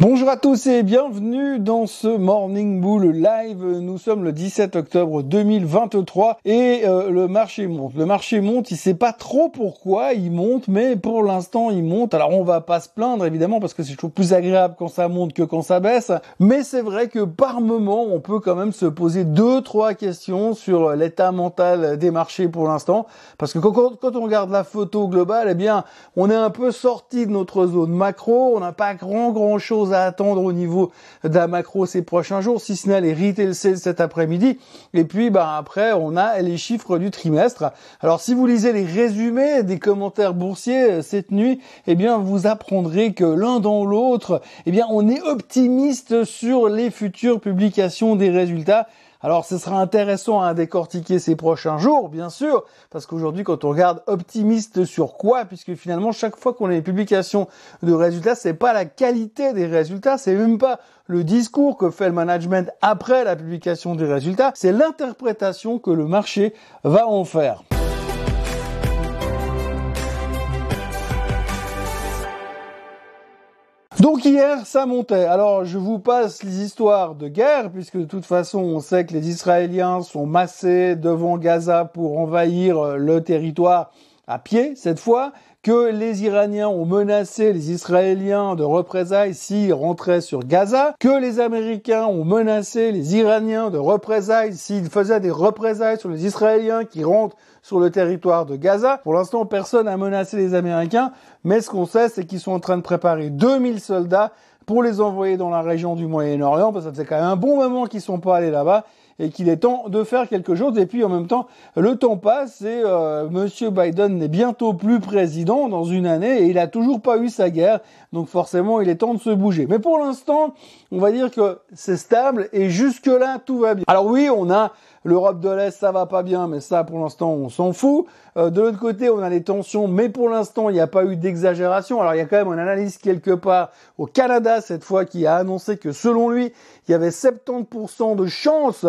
Bonjour à tous et bienvenue dans ce Morning Bull Live. Nous sommes le 17 octobre 2023 et euh, le marché monte. Le marché monte, il sait pas trop pourquoi il monte, mais pour l'instant il monte. Alors on va pas se plaindre évidemment parce que c'est toujours plus agréable quand ça monte que quand ça baisse. Mais c'est vrai que par moment on peut quand même se poser deux trois questions sur l'état mental des marchés pour l'instant parce que quand, on regarde la photo globale, eh bien on est un peu sorti de notre zone macro. On n'a pas grand grand chose à attendre au niveau de la macro ces prochains jours, si ce n'est les retail sales cet après-midi. Et puis, bah, après, on a les chiffres du trimestre. Alors, si vous lisez les résumés des commentaires boursiers euh, cette nuit, eh bien, vous apprendrez que l'un dans l'autre, eh bien, on est optimiste sur les futures publications des résultats. Alors ce sera intéressant à décortiquer ces prochains jours, bien sûr, parce qu'aujourd'hui quand on regarde optimiste sur quoi, puisque finalement chaque fois qu'on a une publication de résultats, c'est pas la qualité des résultats, c'est même pas le discours que fait le management après la publication des résultats, c'est l'interprétation que le marché va en faire. Donc hier, ça montait. Alors je vous passe les histoires de guerre, puisque de toute façon, on sait que les Israéliens sont massés devant Gaza pour envahir euh, le territoire à pied cette fois, que les Iraniens ont menacé les Israéliens de représailles s'ils rentraient sur Gaza, que les Américains ont menacé les Iraniens de représailles s'ils faisaient des représailles sur les Israéliens qui rentrent sur le territoire de Gaza. Pour l'instant, personne n'a menacé les Américains, mais ce qu'on sait, c'est qu'ils sont en train de préparer 2000 soldats pour les envoyer dans la région du Moyen-Orient, parce que ça fait quand même un bon moment qu'ils sont pas allés là-bas et qu'il est temps de faire quelque chose. Et puis en même temps, le temps passe et euh, Monsieur Biden n'est bientôt plus président dans une année et il a toujours pas eu sa guerre. Donc forcément, il est temps de se bouger. Mais pour l'instant, on va dire que c'est stable et jusque là tout va bien. Alors oui, on a L'Europe de l'Est, ça va pas bien, mais ça, pour l'instant, on s'en fout. Euh, de l'autre côté, on a les tensions, mais pour l'instant, il n'y a pas eu d'exagération. Alors, il y a quand même une analyse quelque part au Canada, cette fois, qui a annoncé que, selon lui, il y avait 70% de chances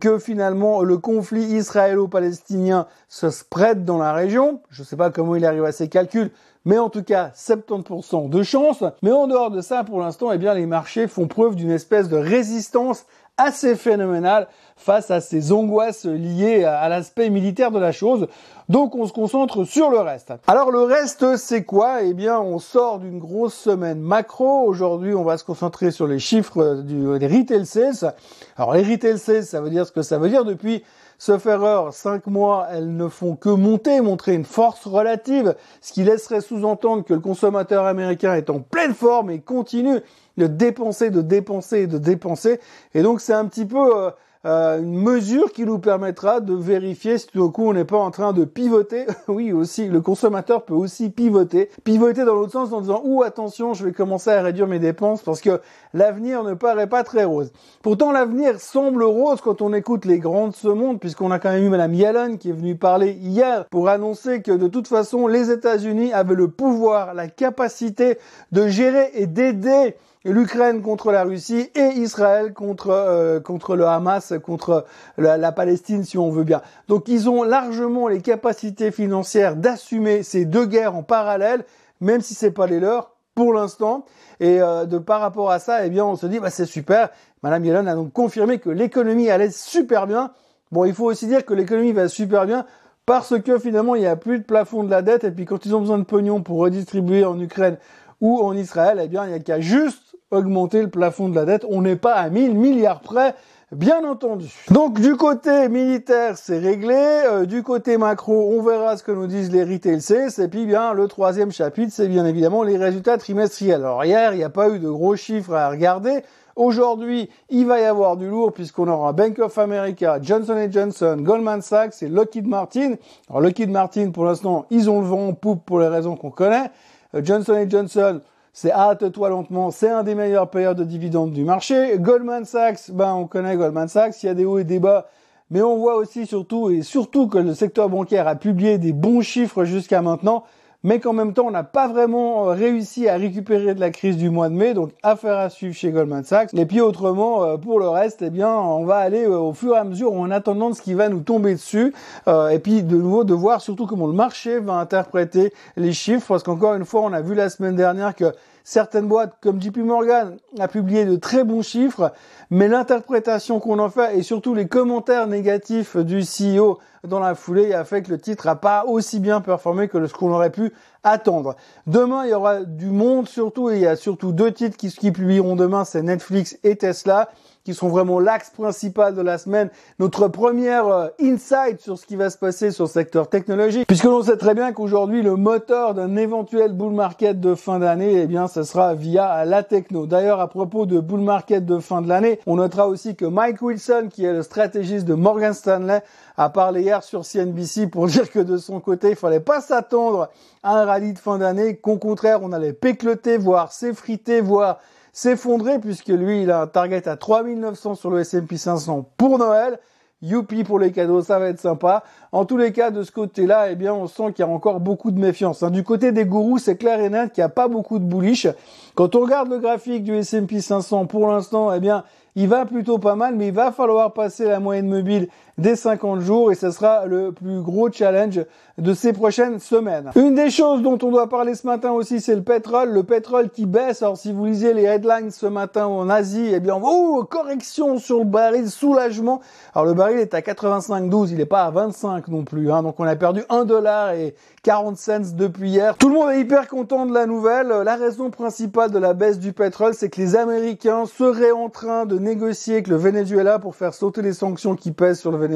que finalement le conflit israélo-palestinien se spread dans la région. Je ne sais pas comment il arrive à ces calculs, mais en tout cas 70% de chances. Mais en dehors de ça, pour l'instant, eh bien les marchés font preuve d'une espèce de résistance assez phénoménal face à ces angoisses liées à l'aspect militaire de la chose. Donc on se concentre sur le reste. Alors le reste c'est quoi? Eh bien on sort d'une grosse semaine macro. Aujourd'hui on va se concentrer sur les chiffres du, des retail sales. Alors les retail sales ça veut dire ce que ça veut dire depuis Erreur, cinq mois, elles ne font que monter, montrer une force relative, ce qui laisserait sous-entendre que le consommateur américain est en pleine forme et continue de dépenser, de dépenser et de dépenser. Et donc c'est un petit peu... Euh, euh, une mesure qui nous permettra de vérifier si tout au coup on n'est pas en train de pivoter. oui, aussi, le consommateur peut aussi pivoter. Pivoter dans l'autre sens en disant, ou attention, je vais commencer à réduire mes dépenses parce que l'avenir ne paraît pas très rose. Pourtant, l'avenir semble rose quand on écoute les grands de ce monde, puisqu'on a quand même eu Madame Yellen qui est venue parler hier pour annoncer que de toute façon, les États-Unis avaient le pouvoir, la capacité de gérer et d'aider l'Ukraine contre la Russie et Israël contre euh, contre le Hamas, contre la, Palestine si on veut bien. Donc ils ont largement les capacités financières d'assumer ces deux guerres en parallèle, même si c'est pas les leurs pour l'instant. Et euh, de par rapport à ça, eh bien on se dit bah c'est super. Madame Yellen a donc confirmé que l'économie allait super bien. Bon, il faut aussi dire que l'économie va super bien parce que finalement il n'y a plus de plafond de la dette et puis quand ils ont besoin de pognon pour redistribuer en Ukraine ou en Israël, eh bien il n'y a qu'à juste augmenter le plafond de la dette. On n'est pas à 1000 milliards près. Bien entendu. Donc du côté militaire, c'est réglé. Euh, du côté macro, on verra ce que nous disent les retail sales. Et puis bien, le troisième chapitre, c'est bien évidemment les résultats trimestriels. Alors hier, il n'y a pas eu de gros chiffres à regarder. Aujourd'hui, il va y avoir du lourd puisqu'on aura Bank of America, Johnson Johnson, Goldman Sachs et Lockheed Martin. Alors Lockheed Martin, pour l'instant, ils ont le vent en poupe pour les raisons qu'on connaît. Euh, Johnson Johnson, c'est hâte-toi lentement, c'est un des meilleurs payeurs de dividendes du marché. Goldman Sachs, ben on connaît Goldman Sachs, il y a des hauts et des bas, mais on voit aussi surtout et surtout que le secteur bancaire a publié des bons chiffres jusqu'à maintenant mais qu'en même temps, on n'a pas vraiment euh, réussi à récupérer de la crise du mois de mai, donc affaire à suivre chez Goldman Sachs. Et puis autrement, euh, pour le reste, eh bien, on va aller euh, au fur et à mesure en attendant de ce qui va nous tomber dessus, et puis de nouveau de voir surtout comment le marché va interpréter les chiffres, parce qu'encore une fois, on a vu la semaine dernière que Certaines boîtes comme JP Morgan a publié de très bons chiffres, mais l'interprétation qu'on en fait et surtout les commentaires négatifs du CEO dans la foulée a fait que le titre n'a pas aussi bien performé que ce qu'on aurait pu attendre. Demain, il y aura du monde surtout et il y a surtout deux titres qui, qui publieront demain, c'est Netflix et Tesla qui sont vraiment l'axe principal de la semaine, notre première euh, insight sur ce qui va se passer sur le secteur technologique, puisque l'on sait très bien qu'aujourd'hui le moteur d'un éventuel bull market de fin d'année, eh bien, ce sera via la techno. D'ailleurs, à propos de bull market de fin de l'année, on notera aussi que Mike Wilson, qui est le stratégiste de Morgan Stanley, a parlé hier sur CNBC pour dire que de son côté, il fallait pas s'attendre à un rallye de fin d'année, qu'au contraire, on allait pécloter, voire s'effriter, voire s'effondrer puisque lui, il a un target à 3900 sur le S&P 500 pour Noël. Youpi pour les cadeaux, ça va être sympa. En tous les cas, de ce côté-là, eh bien, on sent qu'il y a encore beaucoup de méfiance. Hein. Du côté des gourous, c'est clair et net qu'il n'y a pas beaucoup de bullish. Quand on regarde le graphique du S&P 500, pour l'instant, eh bien, il va plutôt pas mal, mais il va falloir passer la moyenne mobile des 50 jours et ce sera le plus gros challenge de ces prochaines semaines. Une des choses dont on doit parler ce matin aussi, c'est le pétrole. Le pétrole qui baisse. Alors si vous lisez les headlines ce matin en Asie, eh bien, oh, correction sur le baril, soulagement. Alors le baril est à 85,12, il n'est pas à 25 non plus. Hein, donc on a perdu 1 dollar et 40 cents depuis hier. Tout le monde est hyper content de la nouvelle. La raison principale de la baisse du pétrole, c'est que les Américains seraient en train de négocier avec le Venezuela pour faire sauter les sanctions qui pèsent sur le Venezuela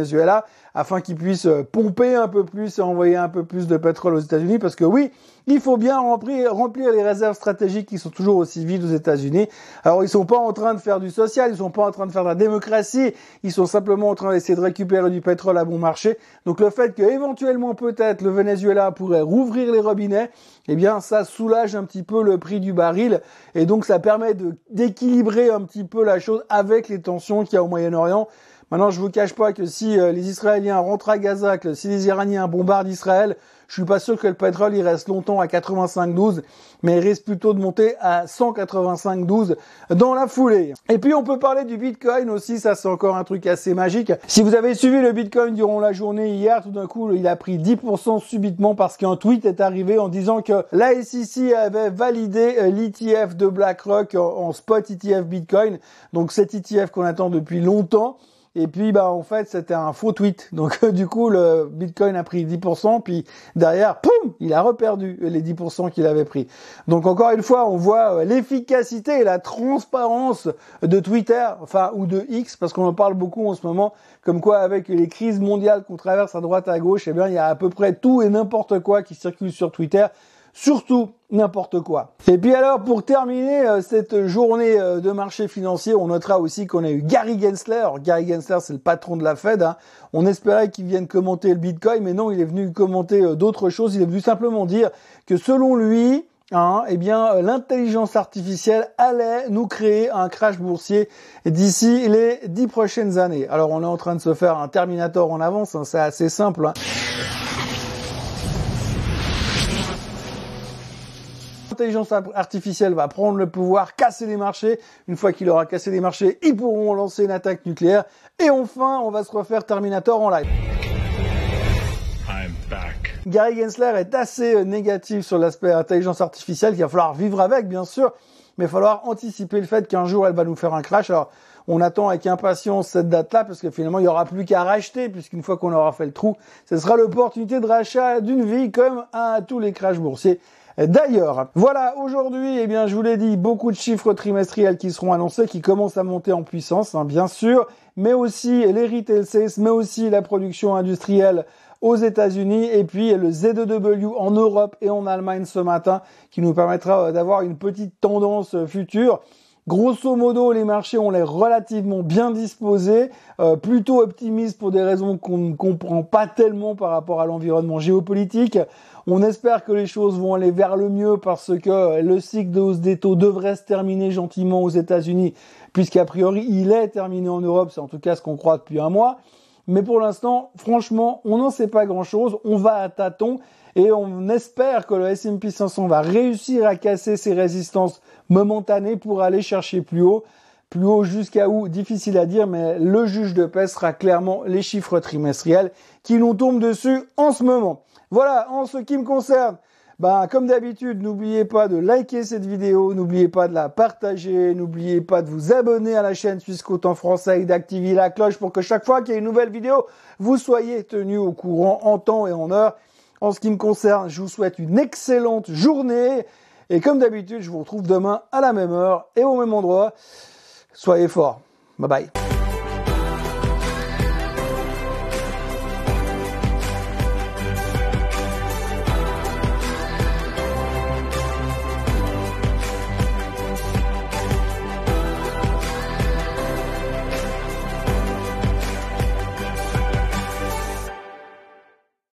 afin qu'ils puissent euh, pomper un peu plus et envoyer un peu plus de pétrole aux États-Unis parce que oui, il faut bien remplir, remplir les réserves stratégiques qui sont toujours aussi vides aux États-Unis. Alors ils sont pas en train de faire du social, ils sont pas en train de faire de la démocratie, ils sont simplement en train d'essayer de récupérer du pétrole à bon marché. Donc le fait que éventuellement peut-être le Venezuela pourrait rouvrir les robinets, eh bien ça soulage un petit peu le prix du baril et donc ça permet d'équilibrer un petit peu la chose avec les tensions qu'il y a au Moyen-Orient. Maintenant, je vous cache pas que si euh, les Israéliens rentrent à Gaza, que si les Iraniens bombardent Israël, je suis pas sûr que le pétrole il reste longtemps à 85,12, mais il risque plutôt de monter à 185,12 dans la foulée. Et puis on peut parler du Bitcoin aussi, ça c'est encore un truc assez magique. Si vous avez suivi le Bitcoin durant la journée hier, tout d'un coup il a pris 10% subitement parce qu'un tweet est arrivé en disant que la SEC avait validé euh, l'ETF de BlackRock en spot ETF Bitcoin, donc cet ETF qu'on attend depuis longtemps. Et puis, bah, en fait, c'était un faux tweet. Donc, du coup, le Bitcoin a pris 10%, puis derrière, poum, il a reperdu les 10% qu'il avait pris. Donc, encore une fois, on voit euh, l'efficacité et la transparence de Twitter, enfin, ou de X, parce qu'on en parle beaucoup en ce moment, comme quoi, avec les crises mondiales qu'on traverse à droite, à gauche, eh bien, il y a à peu près tout et n'importe quoi qui circule sur Twitter surtout n'importe quoi. Et puis alors, pour terminer euh, cette journée euh, de marché financier, on notera aussi qu'on a eu Gary Gensler. Gary Gensler, c'est le patron de la Fed. Hein. On espérait qu'il vienne commenter le Bitcoin, mais non, il est venu commenter euh, d'autres choses. Il est venu simplement dire que selon lui, Hein, eh bien, l'intelligence artificielle allait nous créer un crash boursier d'ici les dix prochaines années. Alors, on est en train de se faire un Terminator en avance, hein, c'est assez simple. Hein. L'intelligence artificielle va prendre le pouvoir, casser les marchés. Une fois qu'il aura cassé les marchés, ils pourront lancer une attaque nucléaire. Et enfin, on va se refaire Terminator en live. Gary Gensler est assez euh, négatif sur l'aspect intelligence artificielle qu'il va falloir vivre avec, bien sûr, mais il va falloir anticiper le fait qu'un jour elle va nous faire un crash. Alors, on attend avec impatience cette date-là parce que finalement il n'y aura plus qu'à racheter puisqu'une fois qu'on aura fait le trou, ce sera l'opportunité de rachat d'une vie comme à tous les crashs boursiers. D'ailleurs, voilà, aujourd'hui, eh bien, je vous l'ai dit, beaucoup de chiffres trimestriels qui seront annoncés, qui commencent à monter en puissance, hein, bien sûr, mais aussi les retail mais aussi la production industrielle aux États-Unis et puis le Z2W en Europe et en Allemagne ce matin qui nous permettra euh, d'avoir une petite tendance future. Grosso modo, les marchés ont l'air relativement bien disposés, euh, plutôt optimistes pour des raisons qu'on ne comprend pas tellement par rapport à l'environnement géopolitique. On espère que les choses vont aller vers le mieux parce que le cycle de hausse des taux devrait se terminer gentiment aux États-Unis, puisqu'a priori il est terminé en Europe, c'est en tout cas ce qu'on croit depuis un mois. Mais pour l'instant, franchement, on n'en sait pas grand-chose. On va à tâtons et on espère que le S&P 500 va réussir à casser ses résistances momentanées pour aller chercher plus haut. Plus haut jusqu'à où, difficile à dire, mais le juge de paix sera clairement les chiffres trimestriels qui nous tombent dessus en ce moment. Voilà, en ce qui me concerne, Ben, comme d'habitude, n'oubliez pas de liker cette vidéo, n'oubliez pas de la partager, n'oubliez pas de vous abonner à la chaîne Suisse en français et d'activer la cloche pour que chaque fois qu'il y a une nouvelle vidéo, vous soyez tenu au courant en temps et en heure. En ce qui me concerne, je vous souhaite une excellente journée. Et comme d'habitude, je vous retrouve demain à la même heure et au même endroit. Soyez forts. Bye bye.